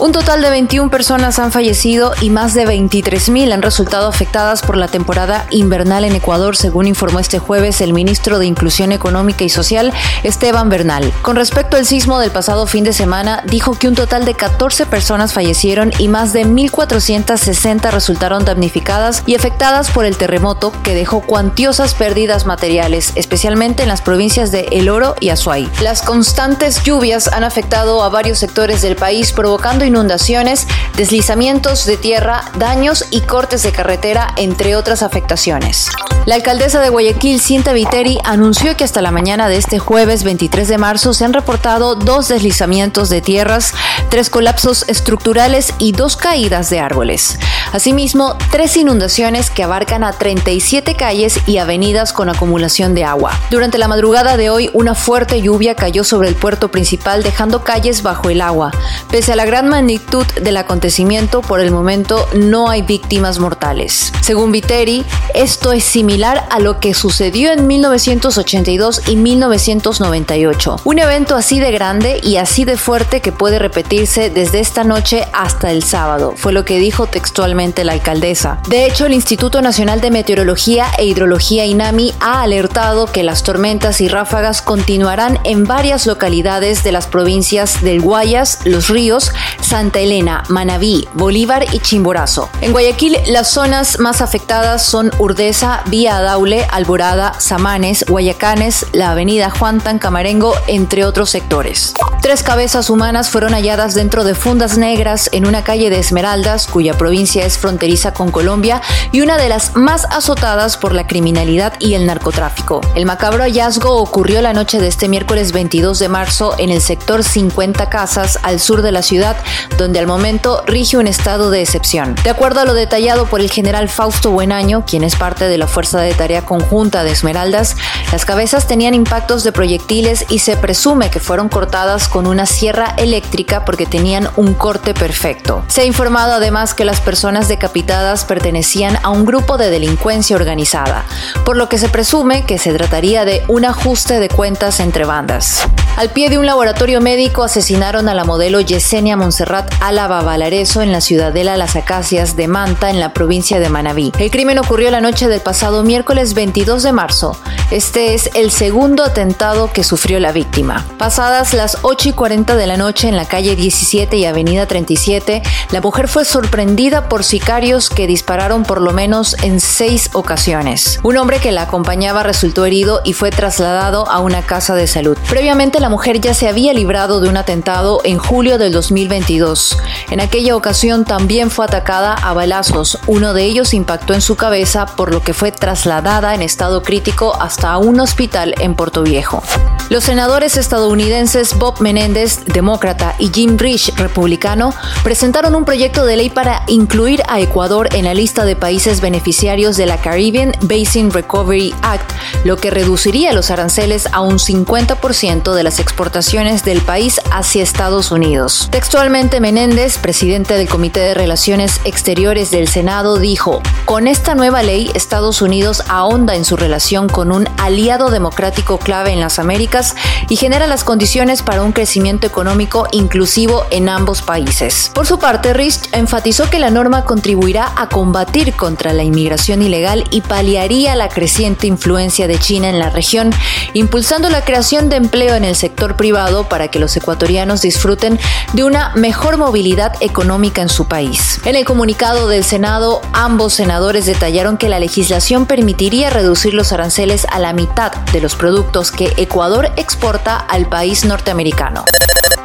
Un total de 21 personas han fallecido y más de 23.000 han resultado afectadas por la temporada invernal en Ecuador, según informó este jueves el ministro de Inclusión Económica y Social, Esteban Bernal. Con respecto al sismo del pasado fin de semana, dijo que un total de 14 personas fallecieron y más de 1.460 resultaron damnificadas y afectadas por el terremoto que dejó cuantiosas pérdidas materiales, especialmente en las provincias de El Oro y Azuay. Las constantes lluvias han afectado a varios sectores del país, provocando inundaciones, deslizamientos de tierra, daños y cortes de carretera, entre otras afectaciones. La alcaldesa de Guayaquil, Cinta Viteri, anunció que hasta la mañana de este jueves 23 de marzo se han reportado dos deslizamientos de tierras, tres colapsos estructurales y dos caídas de árboles. Asimismo, tres inundaciones que abarcan a 37 calles y avenidas con acumulación de agua. Durante la madrugada de hoy, una fuerte lluvia cayó sobre el puerto principal dejando calles bajo el agua. Pese a la gran magnitud del acontecimiento, por el momento no hay víctimas mortales. Según Viteri, esto es similar a lo que sucedió en 1982 y 1998. Un evento así de grande y así de fuerte que puede repetirse desde esta noche hasta el sábado, fue lo que dijo textualmente la alcaldesa. De hecho, el Instituto Nacional de Meteorología e Hidrología INAMI ha alertado que las tormentas y ráfagas continuarán en varias localidades de las provincias del Guayas, Los Ríos, Santa Elena, Manabí, Bolívar y Chimborazo. En Guayaquil, las zonas más afectadas son Urdesa, Vía Daule, Alborada, Samanes, Guayacanes, la avenida Juan Camarengo, entre otros sectores. Tres cabezas humanas fueron halladas dentro de fundas negras en una calle de Esmeraldas, cuya provincia es fronteriza con Colombia y una de las más azotadas por la criminalidad y el narcotráfico. El macabro hallazgo ocurrió la noche de este miércoles 22 de marzo en el sector 50 Casas, al sur de la ciudad, donde al momento rige un estado de excepción. De acuerdo a lo detallado por el general Fausto Buenaño, quien es parte de la Fuerza de Tarea Conjunta de Esmeraldas, las cabezas tenían impactos de proyectiles y se presume que fueron cortadas con una sierra eléctrica porque tenían un corte perfecto. Se ha informado además que las personas decapitadas pertenecían a un grupo de delincuencia organizada, por lo que se presume que se trataría de un ajuste de cuentas entre bandas. Al pie de un laboratorio médico asesinaron a la modelo Yesenia Monserrat Álava Valareso en la ciudadela Las Acacias de Manta, en la provincia de Manabí. El crimen ocurrió la noche del pasado miércoles 22 de marzo. Este es el segundo atentado que sufrió la víctima. Pasadas las 8 y 40 de la noche en la calle 17 y avenida 37, la mujer fue sorprendida por sicarios que dispararon por lo menos en seis ocasiones. Un hombre que la acompañaba resultó herido y fue trasladado a una casa de salud. Previamente la mujer ya se había librado de un atentado en julio del 2022. En aquella ocasión también fue atacada a balazos. Uno de ellos impactó en su cabeza, por lo que fue trasladada en estado crítico hasta un hospital en Puerto Viejo. Los senadores estadounidenses Bob Menéndez, demócrata, y Jim Rich, republicano, presentaron un proyecto de ley para incluir a Ecuador en la lista de países beneficiarios de la Caribbean Basin Recovery Act, lo que reduciría los aranceles a un 50% de las exportaciones del país hacia Estados Unidos. Textualmente, Menéndez, presidente del Comité de Relaciones Exteriores del Senado, dijo, con esta nueva ley, Estados Unidos ahonda en su relación con un aliado democrático clave en las Américas y genera las condiciones para un crecimiento económico inclusivo en ambos países. Por su parte, Rich enfatizó que la norma contribuirá a combatir contra la inmigración ilegal y paliaría la creciente influencia de China en la región, impulsando la creación de empleo en el sector privado para que los ecuatorianos disfruten de una mejor movilidad económica en su país. En el comunicado del Senado, ambos senadores detallaron que la legislación permitiría reducir los aranceles a la mitad de los productos que Ecuador exporta al país norteamericano.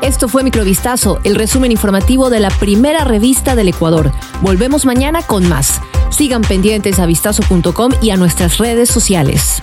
Esto fue Microvistazo, el resumen informativo de la primera revista del Ecuador. Volvemos mañana con más. Sigan pendientes a vistazo.com y a nuestras redes sociales.